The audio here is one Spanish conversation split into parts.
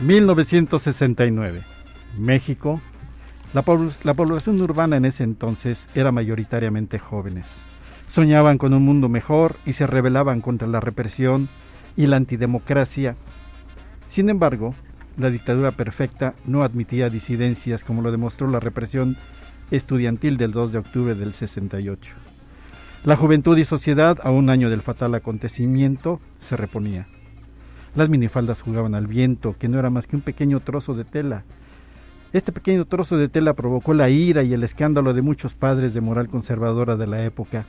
1969. México. La, la, población urbana en ese entonces era mayoritariamente jóvenes. Soñaban con un mundo mejor y se rebelaban contra la represión y la antidemocracia. Sin embargo, la dictadura perfecta no admitía disidencias como lo demostró la represión estudiantil del 2 de octubre del 68. La juventud y sociedad, a un año del fatal acontecimiento, se reponía. Las minifaldas jugaban al viento, que no era más que un pequeño trozo de tela. Este pequeño trozo de tela provocó la ira y el escándalo de muchos padres de moral conservadora de la época,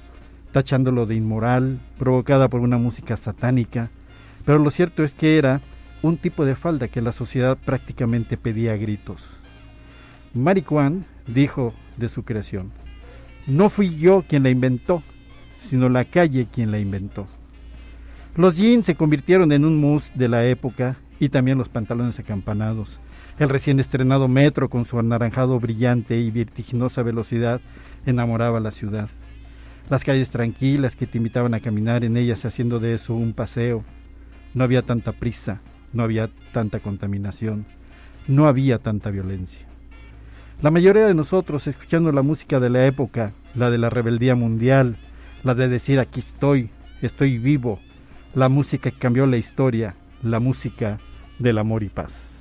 tachándolo de inmoral, provocada por una música satánica, pero lo cierto es que era un tipo de falda que la sociedad prácticamente pedía a gritos. Maricuán dijo de su creación, no fui yo quien la inventó, sino la calle quien la inventó. Los jeans se convirtieron en un mus de la época y también los pantalones acampanados. El recién estrenado metro con su anaranjado brillante y vertiginosa velocidad enamoraba la ciudad. Las calles tranquilas que te invitaban a caminar en ellas haciendo de eso un paseo. No había tanta prisa, no había tanta contaminación, no había tanta violencia. La mayoría de nosotros, escuchando la música de la época, la de la rebeldía mundial, la de decir aquí estoy, estoy vivo, la música que cambió la historia, la música del amor y paz.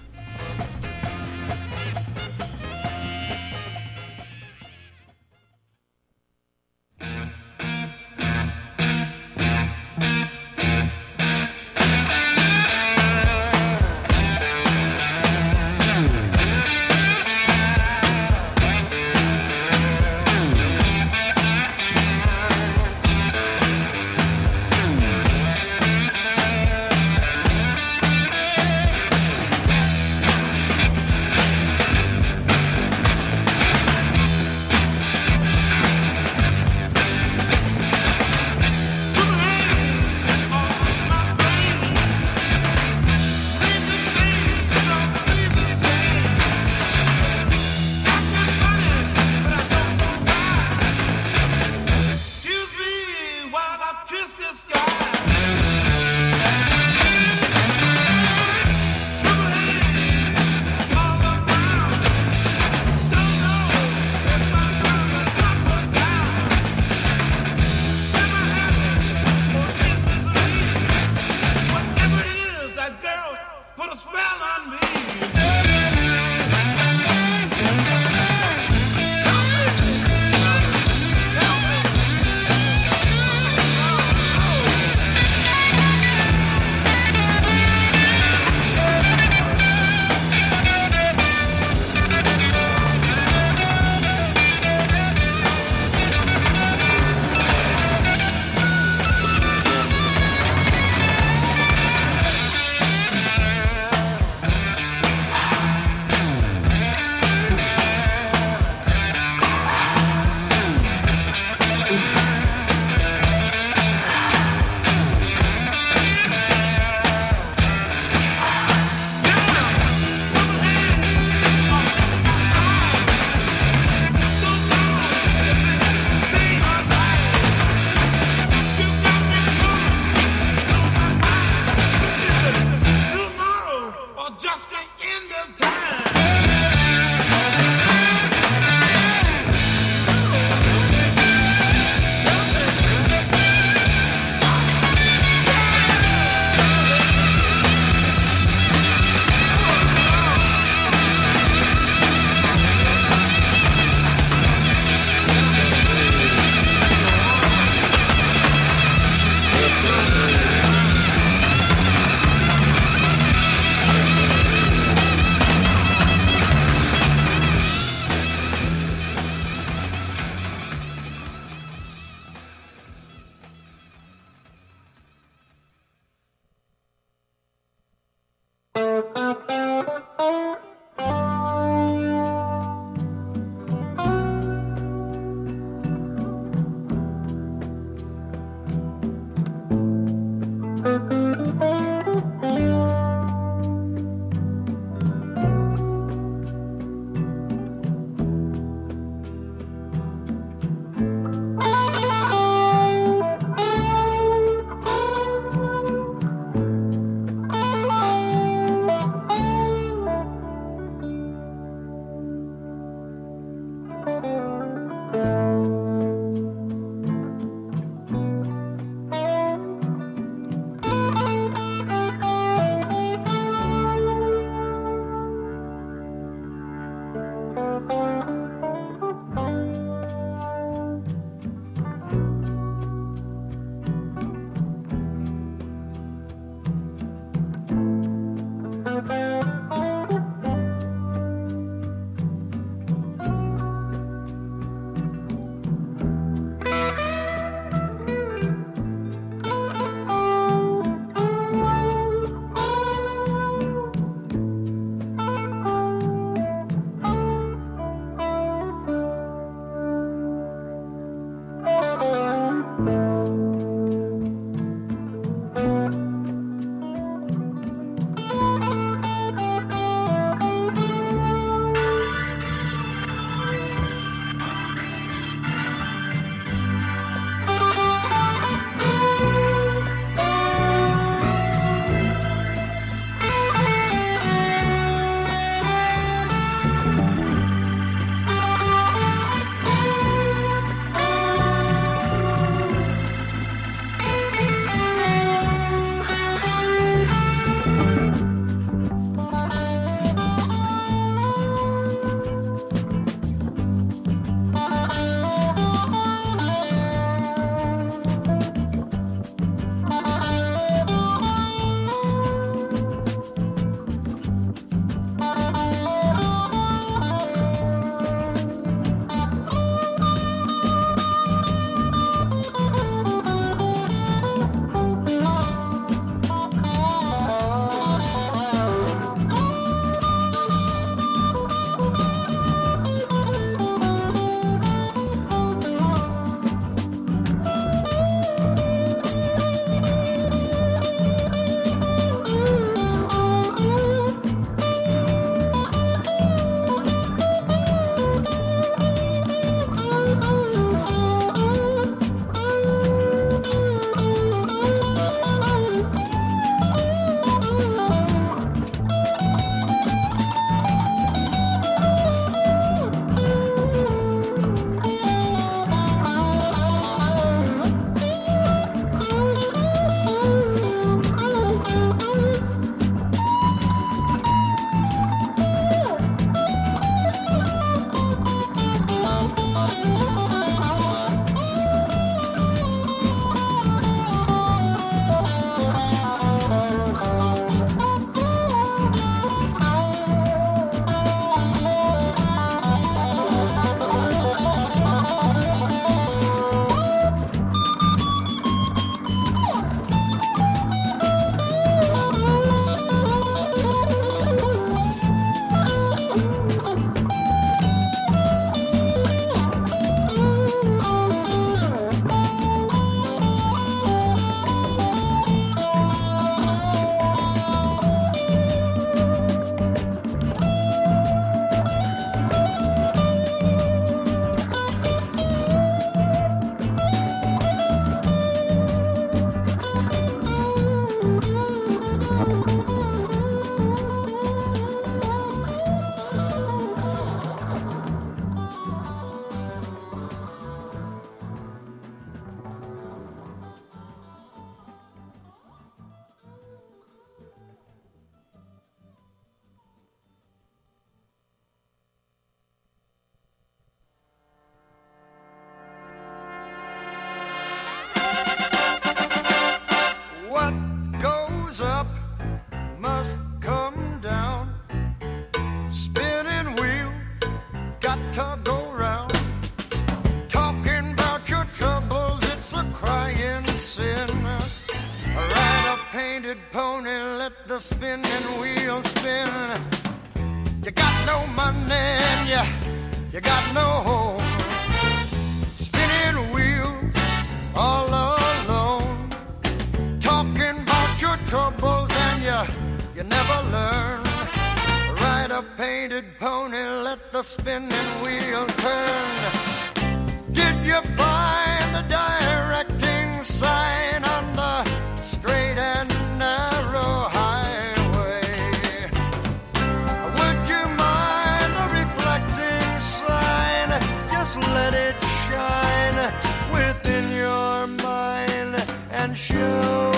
and show.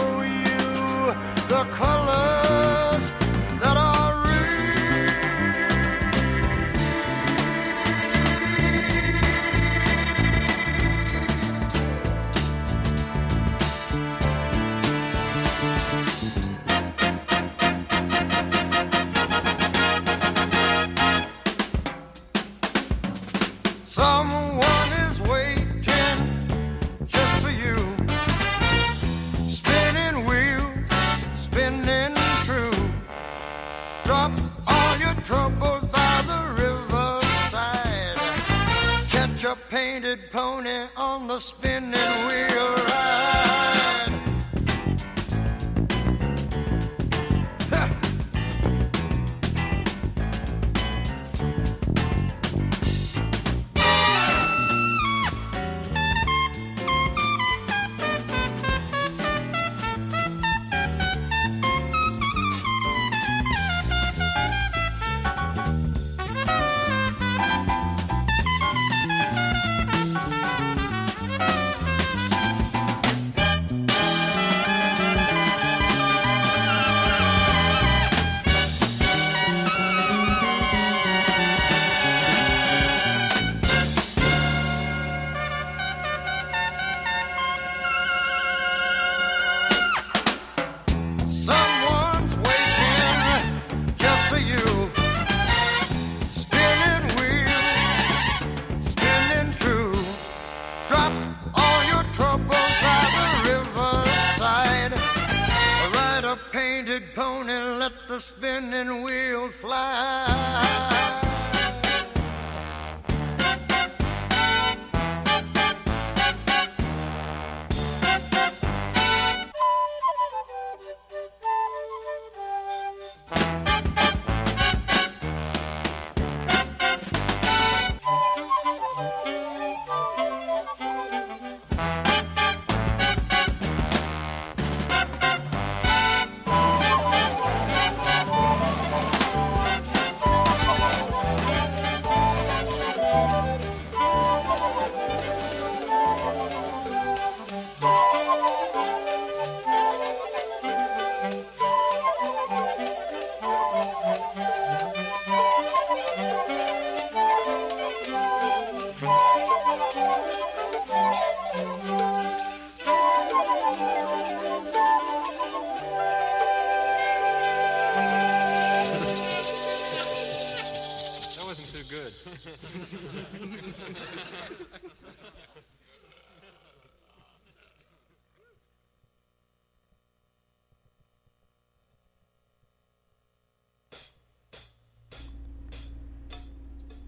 Painted pony, let the spinning wheel fly.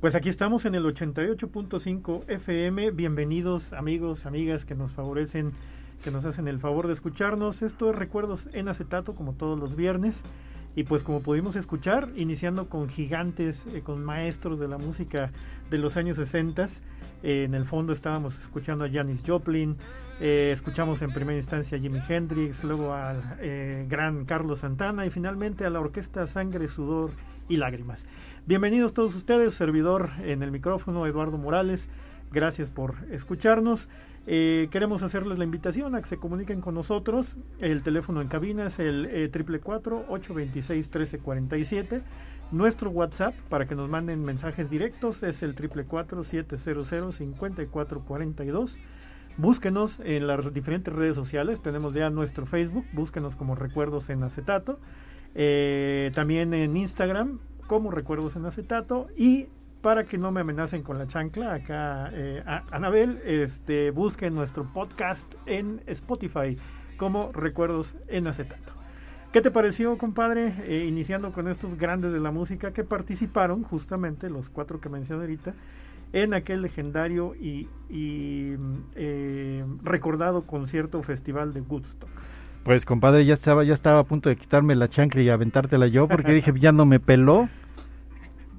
Pues aquí estamos en el 88.5 FM. Bienvenidos amigos, amigas que nos favorecen, que nos hacen el favor de escucharnos. Esto es Recuerdos en Acetato, como todos los viernes. Y pues como pudimos escuchar, iniciando con gigantes, eh, con maestros de la música de los años 60. Eh, en el fondo estábamos escuchando a Janis Joplin, eh, escuchamos en primera instancia a Jimi Hendrix, luego al gran Carlos Santana y finalmente a la orquesta Sangre, Sudor y Lágrimas. Bienvenidos todos ustedes, servidor en el micrófono Eduardo Morales. Gracias por escucharnos. Eh, queremos hacerles la invitación a que se comuniquen con nosotros. El teléfono en cabina es el eh, triple 826 1347. Nuestro WhatsApp para que nos manden mensajes directos es el triple 700 5442. Búsquenos en las diferentes redes sociales. Tenemos ya nuestro Facebook. Búsquenos como Recuerdos en Acetato. Eh, también en Instagram como Recuerdos en Acetato y para que no me amenacen con la chancla acá eh, Anabel este busquen nuestro podcast en Spotify como Recuerdos en Acetato ¿Qué te pareció, compadre? Eh, iniciando con estos grandes de la música que participaron, justamente los cuatro que mencioné ahorita, en aquel legendario y, eh, recordado concierto festival de Woodstock. Pues compadre, ya estaba, ya estaba a punto de quitarme la chancla y aventártela yo porque dije, ya no me peló.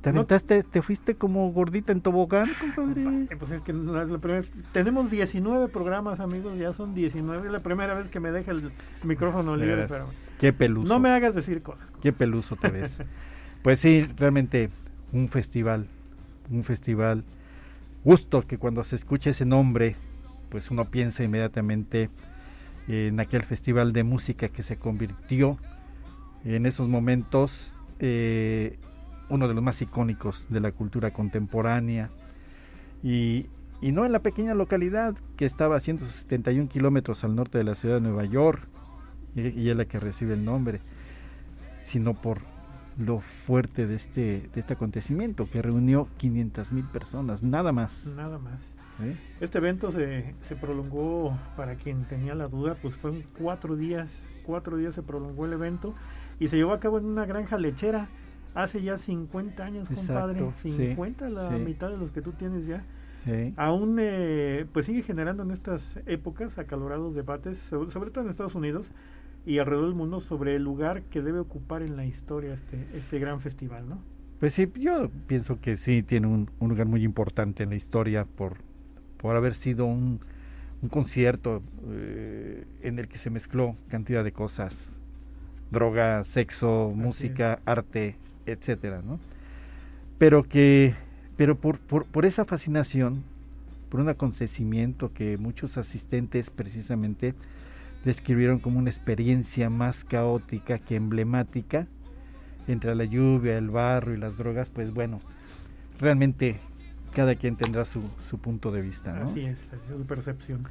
¿Te aventaste, te fuiste como gordita en tobogán, compadre? Pues es que la primera tenemos 19 programas, amigos, ya son 19. Es la primera vez que me deja el micrófono libre, pero... Qué peluso. No me hagas decir cosas. Qué peluso te ves. pues sí, realmente un festival, un festival. Gusto que cuando se escucha ese nombre, pues uno piensa inmediatamente en aquel festival de música que se convirtió en esos momentos eh, uno de los más icónicos de la cultura contemporánea. Y, y, no en la pequeña localidad que estaba a 171 kilómetros al norte de la ciudad de Nueva York y, y, es la que recibe el nombre sino por lo fuerte de este de este acontecimiento que reunió 500 mil personas nada más. Nada más. Este evento se, se, prolongó, para quien tenía la duda, pues fue cuatro días, cuatro días se prolongó el evento y se llevó a cabo en una granja lechera hace ya 50 años, compadre. 50, la mitad de los que tú tienes ya. Aún eh, pues sigue generando en estas épocas acalorados debates, sobre, todo en Estados Unidos y alrededor del mundo, sobre el lugar que debe ocupar en la historia este, este gran festival, ¿no? Pues sí, yo pienso que sí tiene un, un lugar muy importante en la historia por por haber sido un, un concierto eh, en el que se mezcló cantidad de cosas, droga, sexo, música, arte, etcétera, ¿no? Pero que, pero por, por, por esa fascinación, por un acontecimiento que muchos asistentes precisamente describieron como una experiencia más caótica que emblemática, entre la lluvia, el barro y las drogas, pues bueno, realmente cada quien tendrá su, su punto de vista. ¿no? Así es, así es su percepción.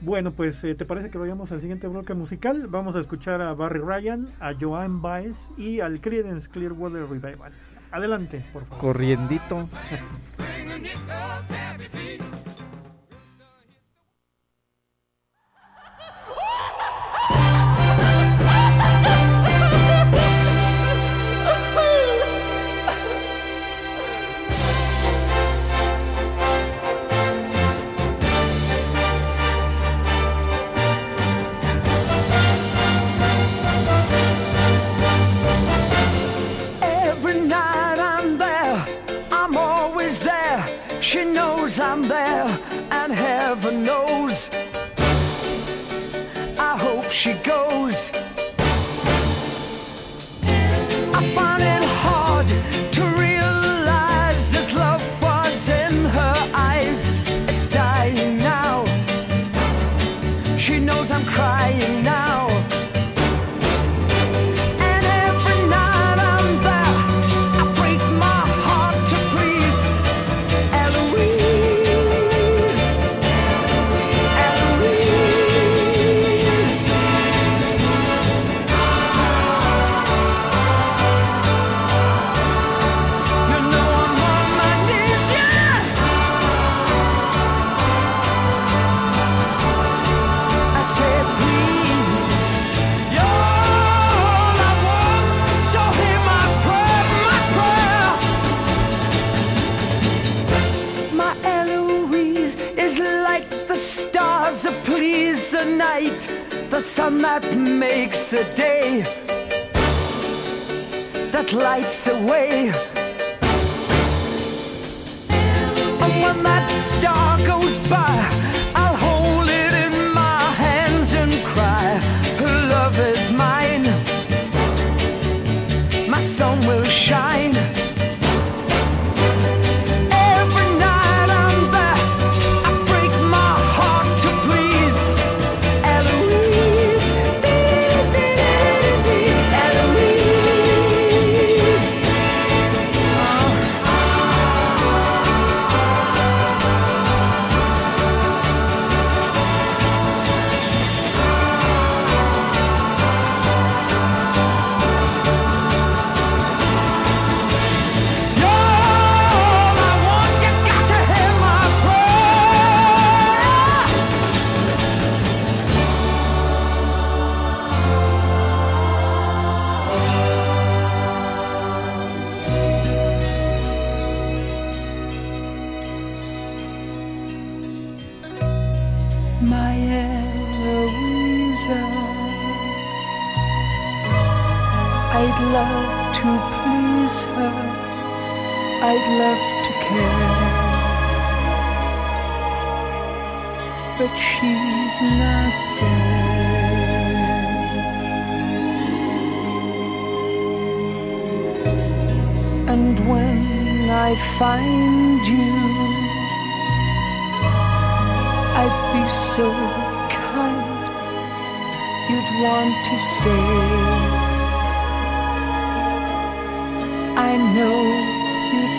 Bueno, pues eh, ¿te parece que vayamos al siguiente bloque musical? Vamos a escuchar a Barry Ryan, a Joan Baez y al Creedence Clearwater Revival. Adelante, por favor. Corriendito. She knows I'm there, and heaven knows sun that makes the day, that lights the way. And when that star goes by, I'll hold it in my hands and cry, Her love is mine, my sun will shine.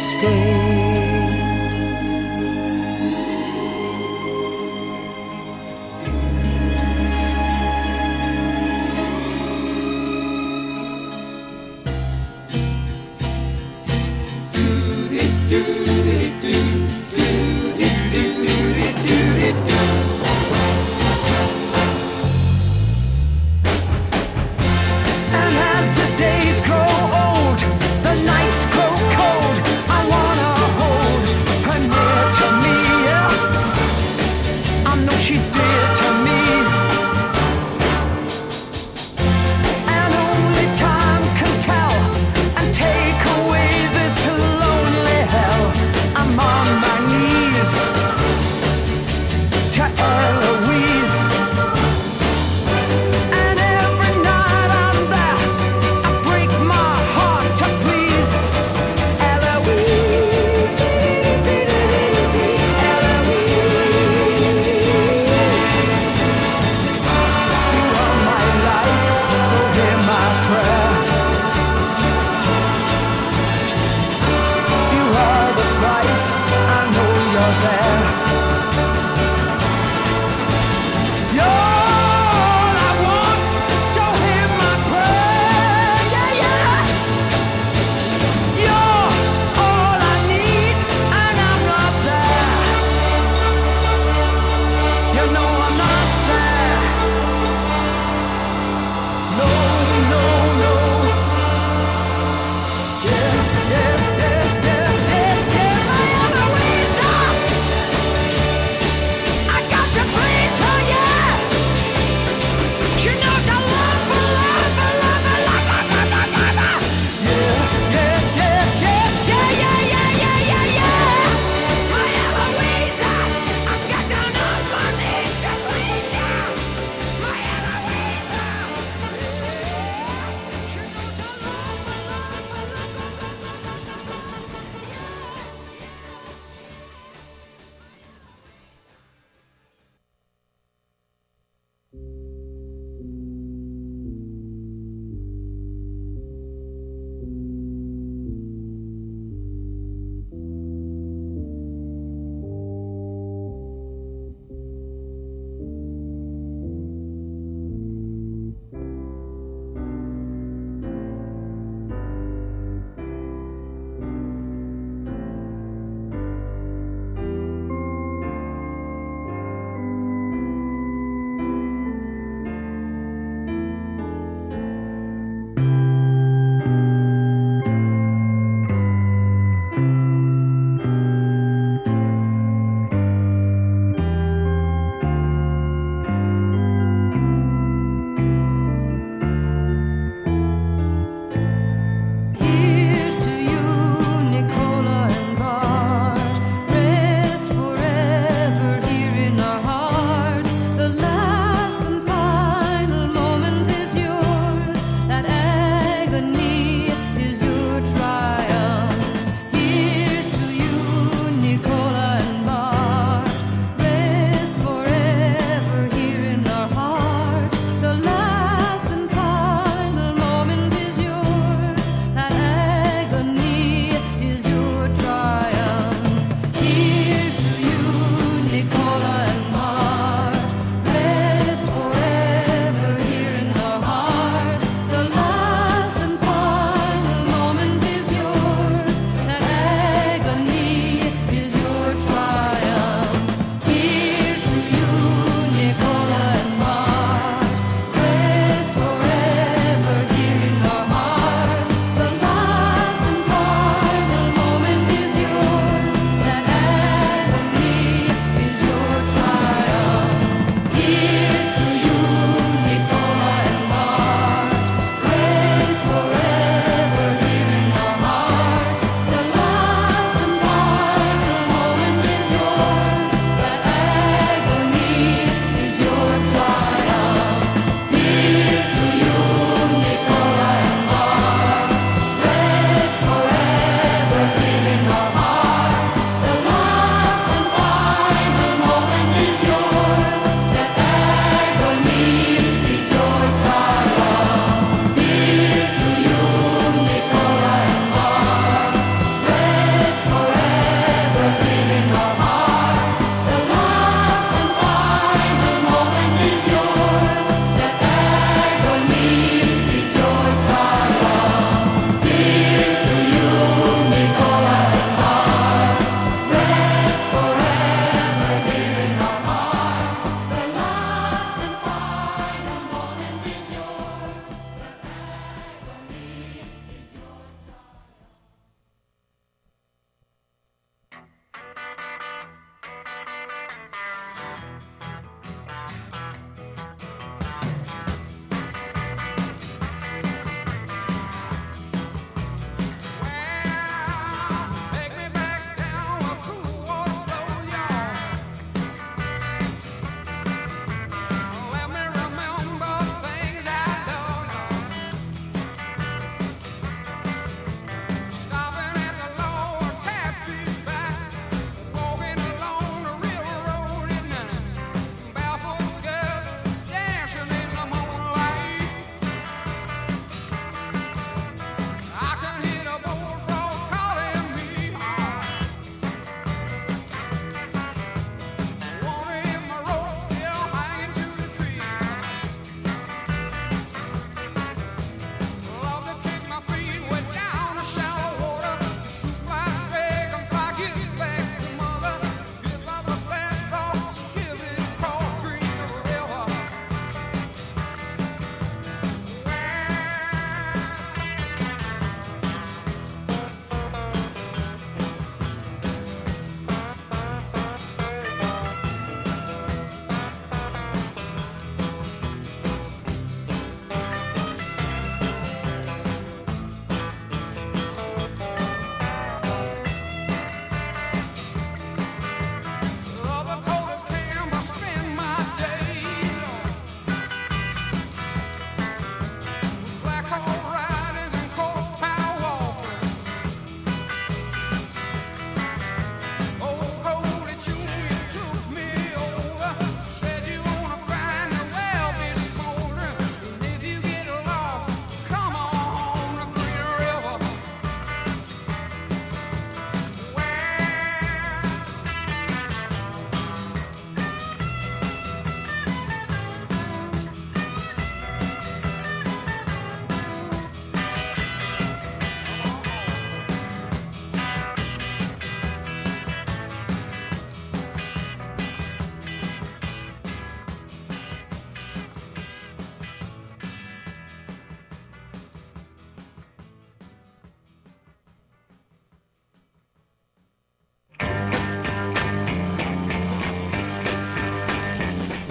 stay.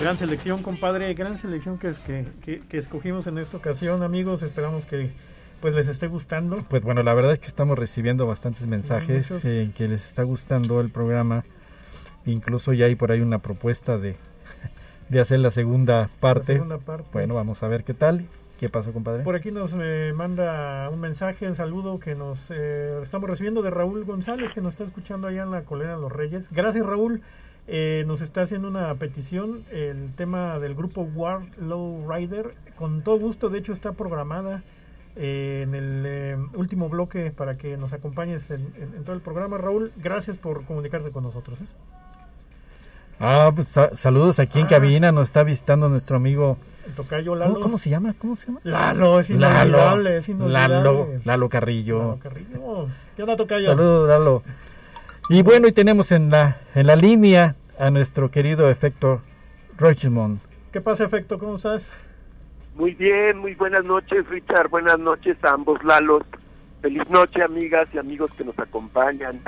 Gran selección, compadre, gran selección que, es, que, que, que escogimos en esta ocasión, amigos. Esperamos que pues les esté gustando. Pues bueno, la verdad es que estamos recibiendo bastantes mensajes muchos. eh, que les está gustando el programa. Incluso ya hay por ahí una propuesta de, de hacer la segunda La parte. segunda parte. Bueno, vamos a ver qué tal. ¿Qué pasó, compadre? Por aquí nos eh, manda un mensaje, un saludo que nos eh, estamos recibiendo de Raúl González, que nos está escuchando allá en la Colina de los Reyes. Gracias, Raúl. Eh, nos está haciendo una petición, el tema del grupo War Low Rider. Con todo gusto, de hecho, está programada eh, en el eh, último bloque para que nos acompañes en, en- en todo el programa. Raúl, gracias por comunicarte con nosotros. ¿eh? Ah, pues sa- saludos aquí en Ah. cabina. Nos está visitando nuestro amigo. El tocayo Lalo. ¿Cómo, cómo se llama? ¿Cómo se llama? Lalo, es inolvidable, es inolvidable. Lalo, Lalo Carrillo. Lalo Carrillo. ¿Qué onda, tocayo? Saludos, Lalo. Y bueno, y tenemos en la, en la línea a nuestro querido efecto Richmond. ¿Qué pasa, Efecto? ¿Cómo estás? Muy bien, muy buenas noches, Richard. Buenas noches a ambos Lalos. Feliz noche, amigas y amigos que nos acompañan.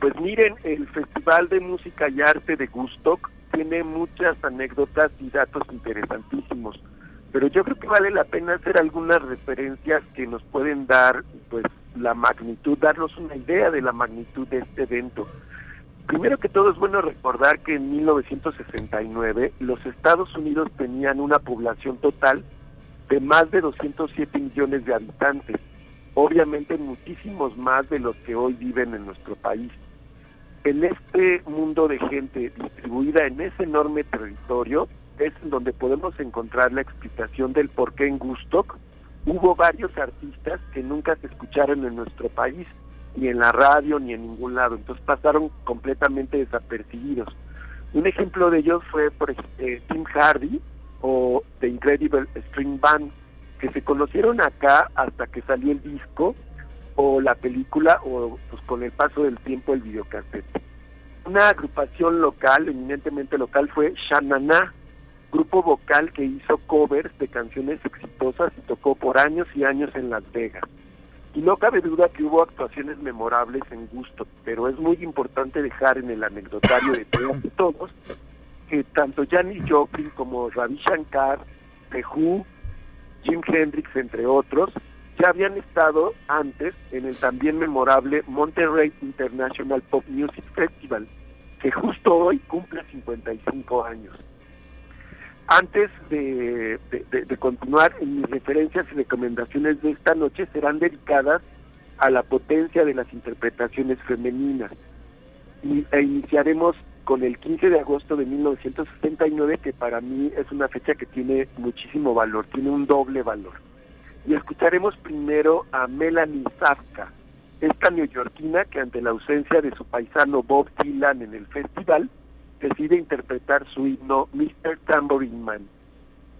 Pues miren, el Festival de Música y Arte de Gustock tiene muchas anécdotas y datos interesantísimos. Pero yo creo que vale la pena hacer algunas referencias que nos pueden dar, pues, la magnitud, darnos una idea de la magnitud de este evento. Primero que todo es bueno recordar que en 1969 los Estados Unidos tenían una población total de más de 207 millones de habitantes, obviamente muchísimos más de los que hoy viven en nuestro país. En este mundo de gente distribuida en ese enorme territorio es en donde podemos encontrar la explicación del por qué en Gustock hubo varios artistas que nunca se escucharon en nuestro país, ni en la radio, ni en ningún lado, entonces pasaron completamente desapercibidos. Un ejemplo de ellos fue, por eh, Tim Hardy o The Incredible String Band, que se conocieron acá hasta que salió el disco o la película o pues con el paso del tiempo el videocassette. Una agrupación local, eminentemente local, fue Shanana, grupo vocal que hizo covers de canciones exitosas y tocó por años y años en Las Vegas. Y no cabe duda que hubo actuaciones memorables en gusto, pero es muy importante dejar en el anecdotario de todos que tanto Janis Joplin como Ravi Shankar, The Who, Jim Hendrix, entre otros, ya habían estado antes en el también memorable Monterrey International Pop Music Festival, que justo hoy cumple 55 años. Antes de, continuar, mis referencias y recomendaciones de esta noche serán dedicadas a la potencia de las interpretaciones femeninas. Y, e iniciaremos con el 15 de agosto de 1969, que para mí es una fecha que tiene muchísimo valor, tiene un doble valor. Y escucharemos primero a Melanie Safka, esta neoyorquina que ante la ausencia de su paisano Bob Dylan en el festival, decide interpretar su himno Mr. Tambourine Man.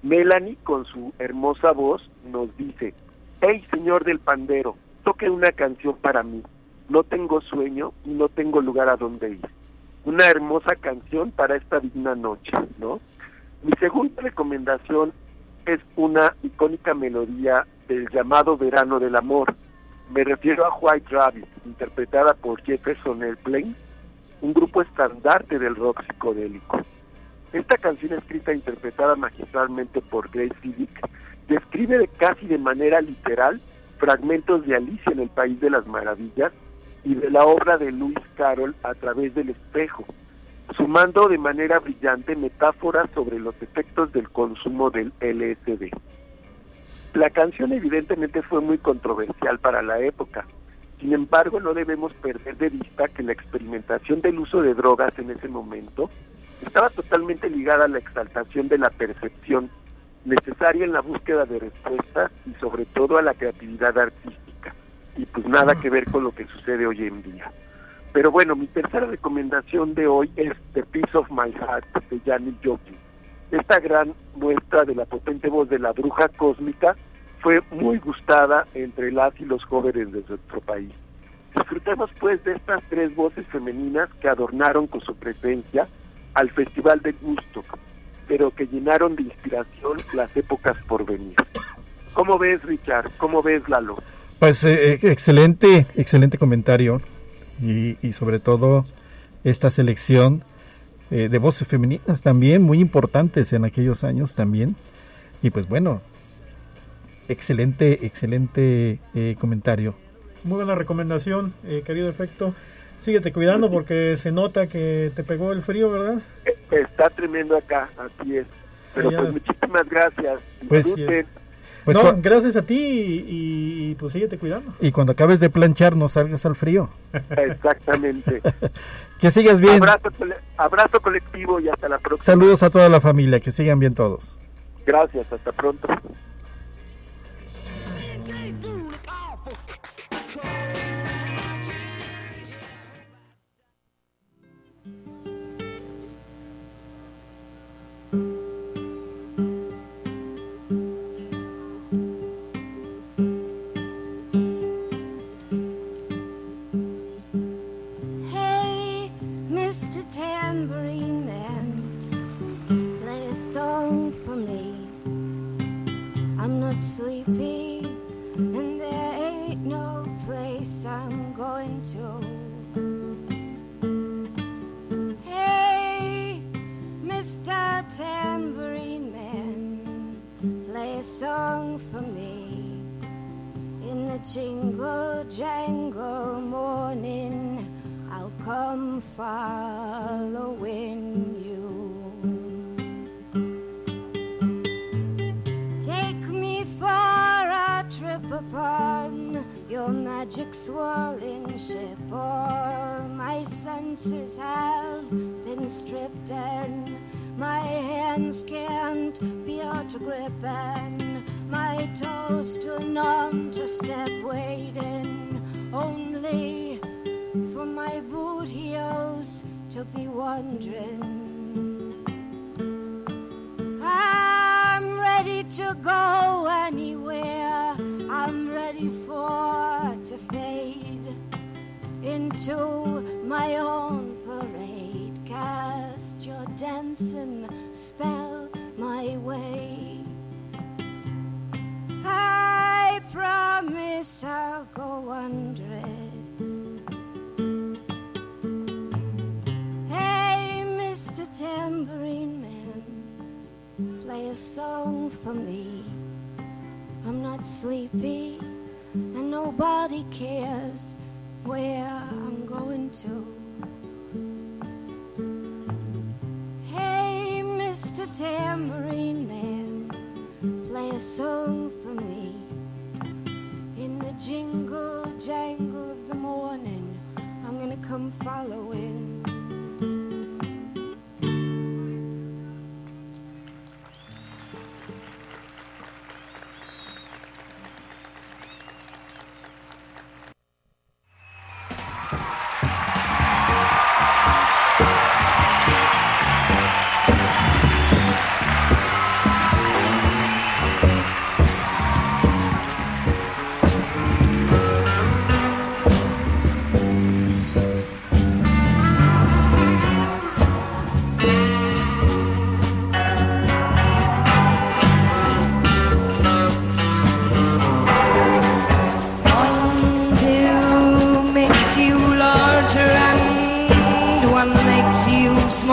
Melanie, con su hermosa voz, nos dice, Hey, señor del pandero, toque una canción para mí. No tengo sueño y no tengo lugar a donde ir. Una hermosa canción para esta digna noche, ¿no? Mi segunda recomendación es una icónica melodía del llamado Verano del Amor. Me refiero a White Rabbit, interpretada por Jefferson Airplane, un grupo estandarte del rock psicodélico. Esta canción escrita e interpretada magistralmente por Grace Fidick describe de casi de manera literal fragmentos de Alicia en el País de las Maravillas y de la obra de Lewis Carroll a través del espejo, sumando de manera brillante metáforas sobre los efectos del consumo del LSD. La canción evidentemente fue muy controversial para la época, sin embargo no debemos perder de vista que la experimentación del uso de drogas en ese momento estaba totalmente ligada a la exaltación de la percepción necesaria en la búsqueda de respuestas y sobre todo a la creatividad artística y pues nada que ver con lo que sucede hoy en día. Pero bueno, mi tercera recomendación de hoy es The Piece of My Heart de Janis Joplin. Esta gran muestra de la potente voz de la bruja cósmica fue muy gustada entre las y los jóvenes de nuestro país. Disfrutemos pues de estas tres voces femeninas que adornaron con su presencia al Festival de Gusto, pero que llenaron de inspiración las épocas por venir. ¿Cómo ves, Richard? ¿Cómo ves, Lalo? Pues eh, excelente, excelente comentario y, y sobre todo esta selección eh, de voces femeninas también, muy importantes en aquellos años también. Y pues bueno, excelente, excelente eh, comentario. Muy buena recomendación, eh, querido efecto. Síguete cuidando porque se nota que te pegó el frío, ¿verdad? Eh, Está tremendo acá, así es. Pero pues es. muchísimas gracias. Pues, Disfruten. Pues no, gracias a ti y, y, pues síguete cuidando. y cuando acabes de planchar no salgas al frío. Exactamente. Que sigas bien. abrazo colectivo y hasta la próxima. Saludos a toda la familia, que sigan bien todos. Gracias, hasta pronto. Sleepy, and there ain't no place I'm going to. Hey, Mr. Tambourine Man, play a song for me. In the jingle jangle morning, I'll come following magic swirling ship. All my senses have been stripped, and my hands can't feel to grip, and my toes too numb to step, waiting only for my boot heels to be wondering. I'm ready to go into my own parade. Cast your dancing spell my way. I promise I'll go under it. Hey, Mr. Tambourine Man, play a song for me. I'm not sleepy, and nobody cares where going to. Hey, Mr. Tambourine Man, play a song for me. In the jingle jangle of the morning, I'm gonna come following.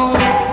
alone.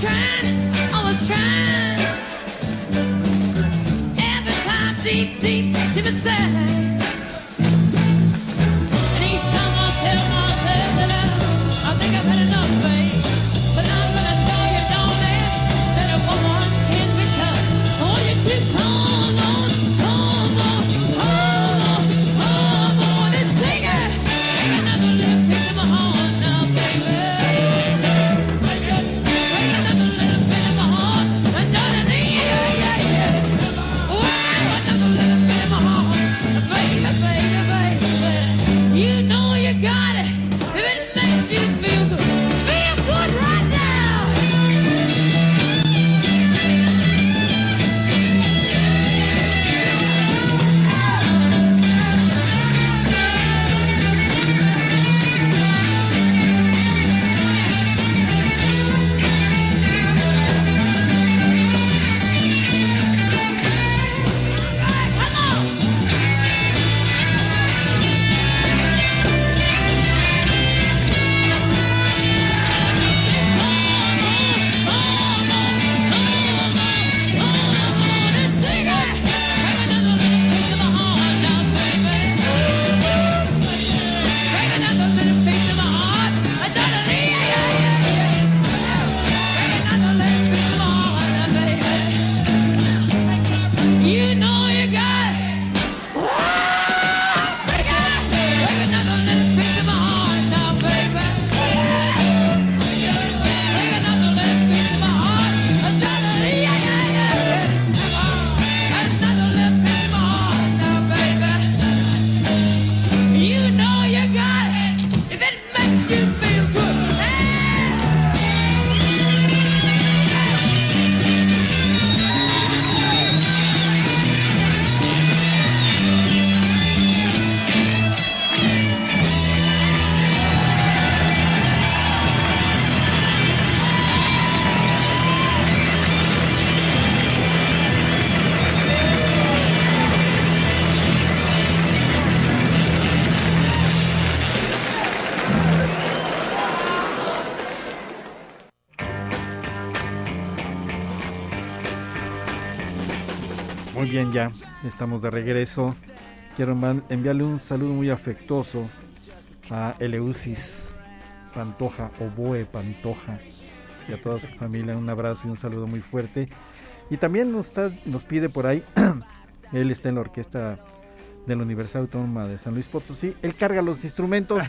Trying, always trying. Every time deep, deep, deep inside. Estamos de regreso. Quiero enviarle un saludo muy afectuoso a Eleusis Pantoja, Oboe Pantoja, y a toda su familia. Un abrazo y un saludo muy fuerte. Y también nos, está- nos pide por ahí, él está en la orquesta de la Universidad Autónoma de San Luis Potosí. Él carga los instrumentos.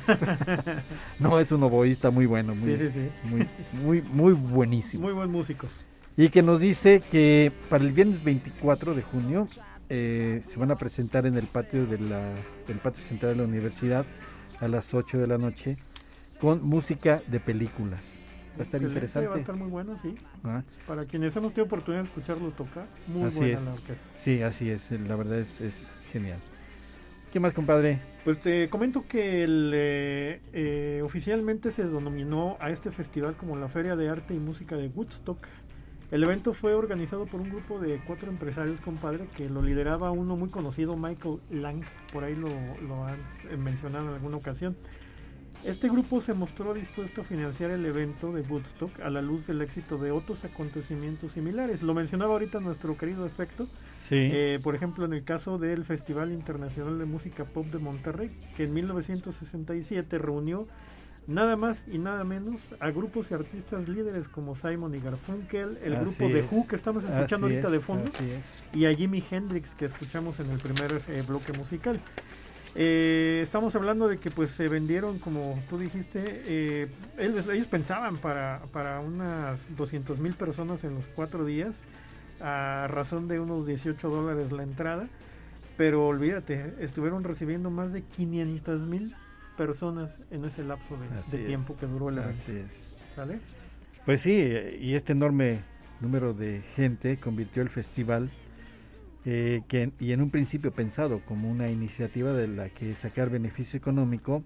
no, es un oboísta muy bueno, muy, Sí, sí, sí. muy, muy, muy buenísimo. Muy buen músico. Y que nos dice que para el viernes 24 de junio eh, se van a presentar en el patio de la, del patio central de la universidad a las 8 de la noche con música de películas. Va a estar Excelente, interesante. Va a estar muy bueno, sí. Ah, Para quienes hemos tenido oportunidad de escucharlos tocar, muy Así buena es. la orquesta. Sí, así es. La verdad es, es genial. ¿Qué más, compadre? Pues te comento que el, eh, eh, oficialmente se denominó a este festival como la Feria de Arte y Música de Woodstock. El evento fue organizado por un grupo de cuatro empresarios, compadre, que lo lideraba uno muy conocido, Michael Lang, por ahí lo, lo han mencionado en alguna ocasión. Este grupo se mostró dispuesto a financiar el evento de Woodstock a la luz del éxito de otros acontecimientos similares. Lo mencionaba ahorita nuestro querido efecto, Sí. eh, por ejemplo, en el caso del Festival Internacional de Música Pop de Monterrey, que en 1967 reunió nada más y nada menos a grupos y artistas líderes como Simon y Garfunkel, el Así grupo de. Who que estamos escuchando ahorita es, de fondo, y a Jimi Hendrix que escuchamos en el primer eh, bloque musical. Eh, estamos hablando de que pues se vendieron, como tú dijiste, eh, ellos, ellos pensaban para, para unas 200 mil personas en los cuatro días, a razón de unos 18 dólares la entrada, pero olvídate, estuvieron recibiendo más de 500 mil personas en ese lapso de, es, tiempo que duró el evento. Así es. ¿Sale? Pues sí, y este enorme número de gente convirtió el festival, eh, que, y en un principio pensado como una iniciativa de la que sacar beneficio económico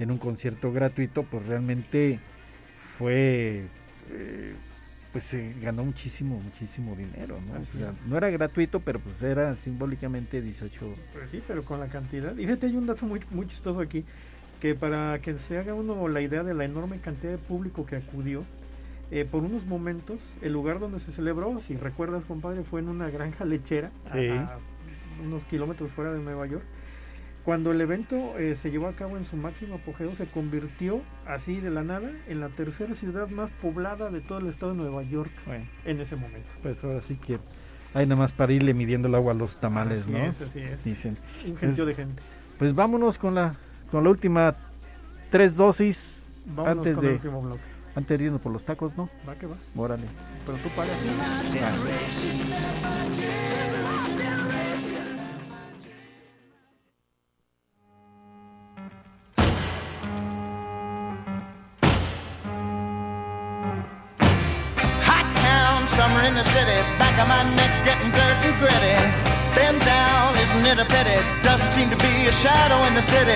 en un concierto gratuito, pues realmente fue, eh, pues se ganó muchísimo, muchísimo dinero, ¿no? O sea, no era gratuito, pero pues era simbólicamente 18 Pues sí, pero con la cantidad. Y fíjate, hay un dato muy, muy chistoso aquí, que para que se haga uno la idea de la enorme cantidad de público que acudió, eh, por unos momentos, el lugar donde se celebró, si recuerdas, compadre, fue en una granja lechera, a- Sí. a, unos kilómetros fuera de Nueva York. Cuando el evento eh, se llevó a cabo en su máximo apogeo, se convirtió así de la nada en la tercera ciudad más poblada de todo el estado de Nueva York Bueno, en ese momento. pues ahora sí que hay nada más para irle midiendo el agua a los tamales, así ¿no? es, así es. Dicen. Un gentío Pues- de gente. Pues vámonos con la con la última tres dosis Vámonos antes de- antes de irnos por los tacos, ¿no? Va que va. Órale. Pero tú pagas. A shadow in the city.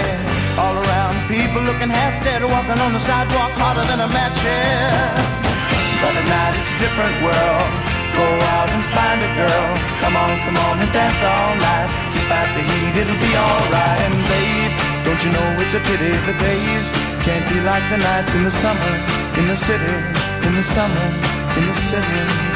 All around, people looking half dead, walking on the sidewalk harder than a match head. But at night it's a different world. Go out and find a girl. Come on, come on and dance all night. Despite the heat, it'll be alright. And babe, don't you know it's a pity the days can't be like the nights in the summer, in the city, in the summer, in the city.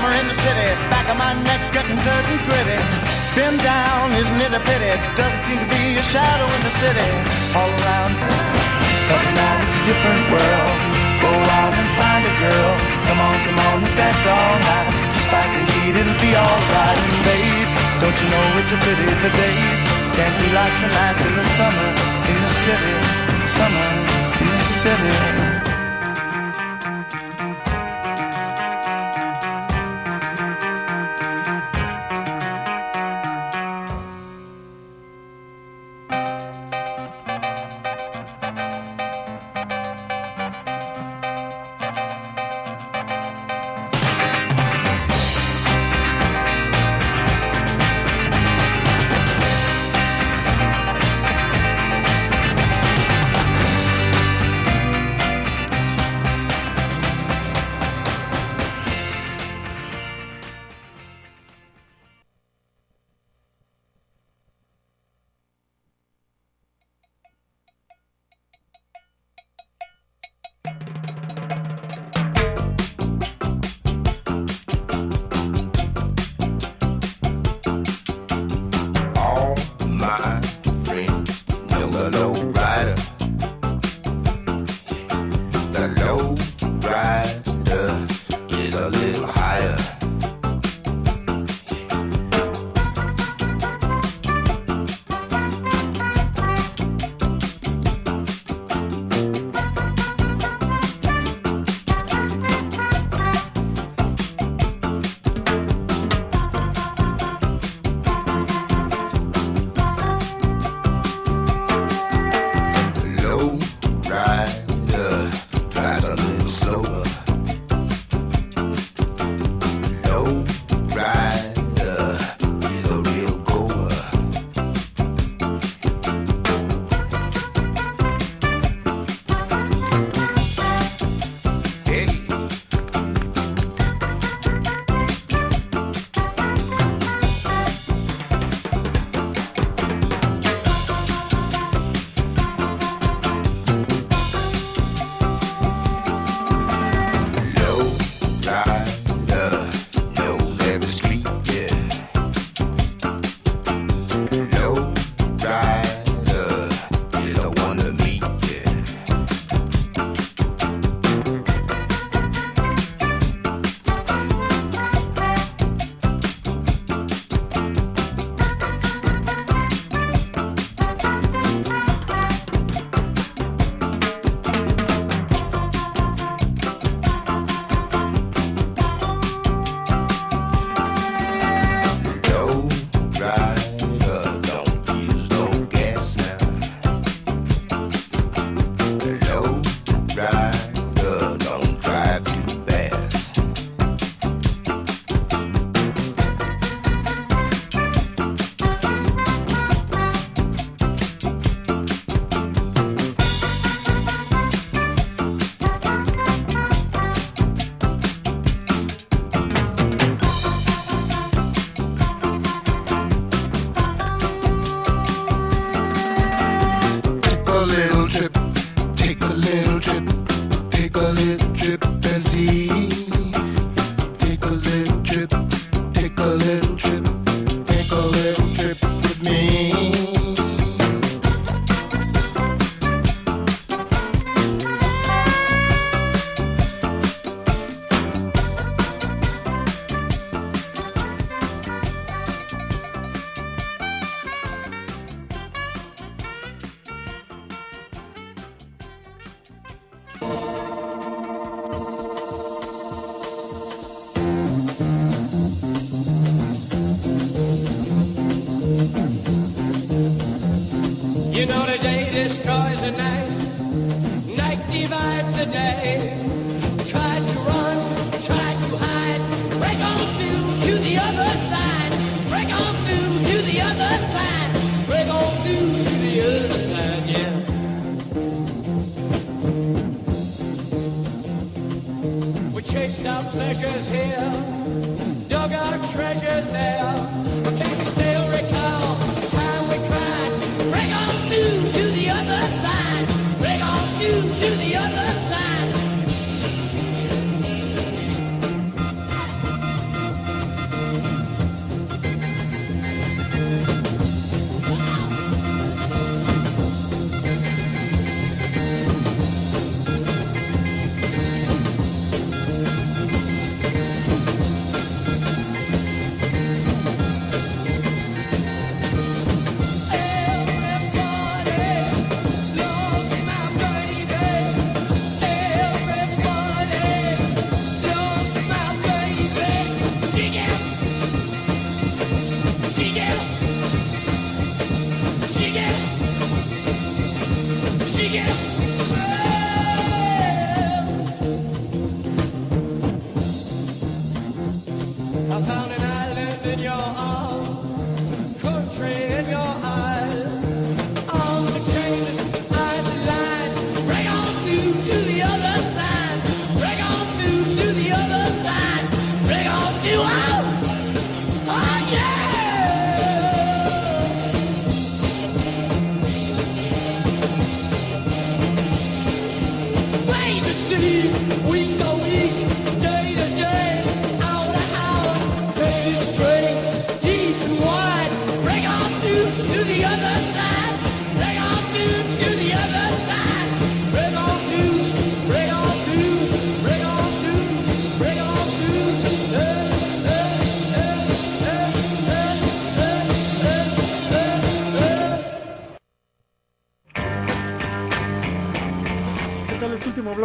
Summer in the city, back of my neck getting dirt and gritty. Been down, isn't it a pity? Doesn't seem to be a shadow in the city. All around, but now it's a different world. Go out and find a girl. Come on, come on and dance all night. Despite the heat, it'll be alright. And babe, don't you know it's a pity the days can't be like the nights in the summer in the city, summer in the city.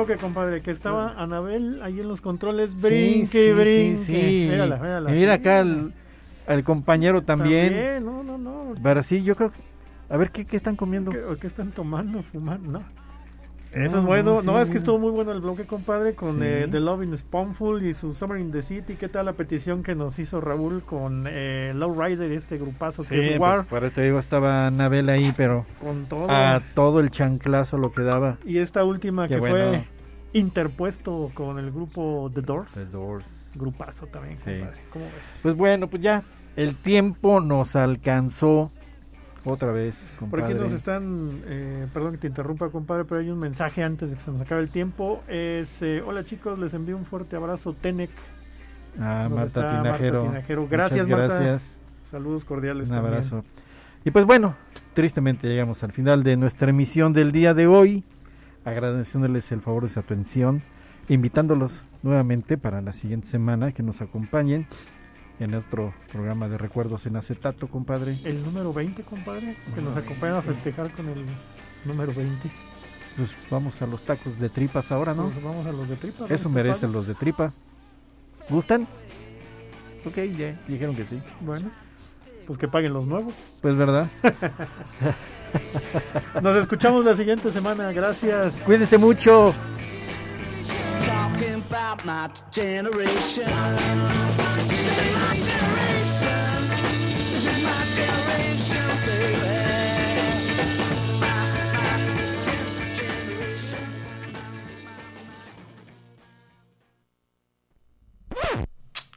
Bloque, compadre? Que estaba Anabel ahí en los controles, brinque, sí, sí, brinque. Mírala, mira acá al, al compañero también. También, no, no, no. Pero sí, yo creo. A ver, ¿qué, qué están comiendo? ¿Qué, están tomando, fumando? No. No, Eso es bueno. no, es que estuvo muy bueno el bloque, compadre, con eh, The Love in Spoonful y su Summer in the City. ¿Qué tal la petición que nos hizo Raúl con eh, Lowrider, este grupazo que es pues, War? por eso digo, estaba Anabel ahí, pero con todo. a todo el chanclazo lo que daba. Y esta última que bueno. fue interpuesto con el grupo The Doors. The Doors. Grupazo también, Sí. compadre. ¿Cómo ves? Pues bueno, pues ya. El tiempo nos alcanzó otra vez, Por compadre. aquí nos están, eh, perdón que te interrumpa, compadre, pero hay un mensaje antes de que se nos acabe el tiempo. Es, eh, hola chicos, les envío un fuerte abrazo, Tenec. Ah, ¿Dónde Marta Tinajero. Marta Tinajero? Muchas Gracias, Marta. gracias. Saludos cordiales. Un también. abrazo. Y pues bueno, tristemente llegamos al final de nuestra emisión del día de hoy. Agradeciéndoles el favor de su atención, invitándolos nuevamente para la siguiente semana que nos acompañen en nuestro programa de recuerdos en acetato, compadre. El número 20, compadre, que nos acompañan a 20. festejar con el número 20. Pues vamos a los tacos de tripas ahora, ¿no? Pues vamos a los de tripa. ¿no? Eso ¿Te merecen los de tripa. ¿Gustan? Ok, ya dijeron que sí. Bueno, pues que paguen los nuevos. Pues verdad. Nos escuchamos la siguiente semana. Gracias. Cuídense mucho.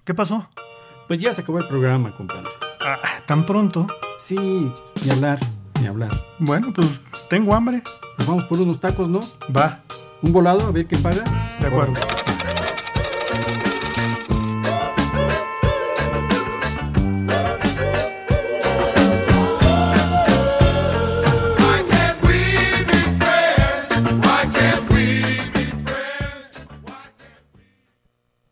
¿Qué pasó? Pues ya se acabó el programa, compadre. Ah, ¿Tan pronto? Sí, ni hablar, ni hablar. Bueno, pues tengo hambre. Pues vamos por unos tacos, ¿no? Va, Un volado, a ver qué paga. de acuerdo.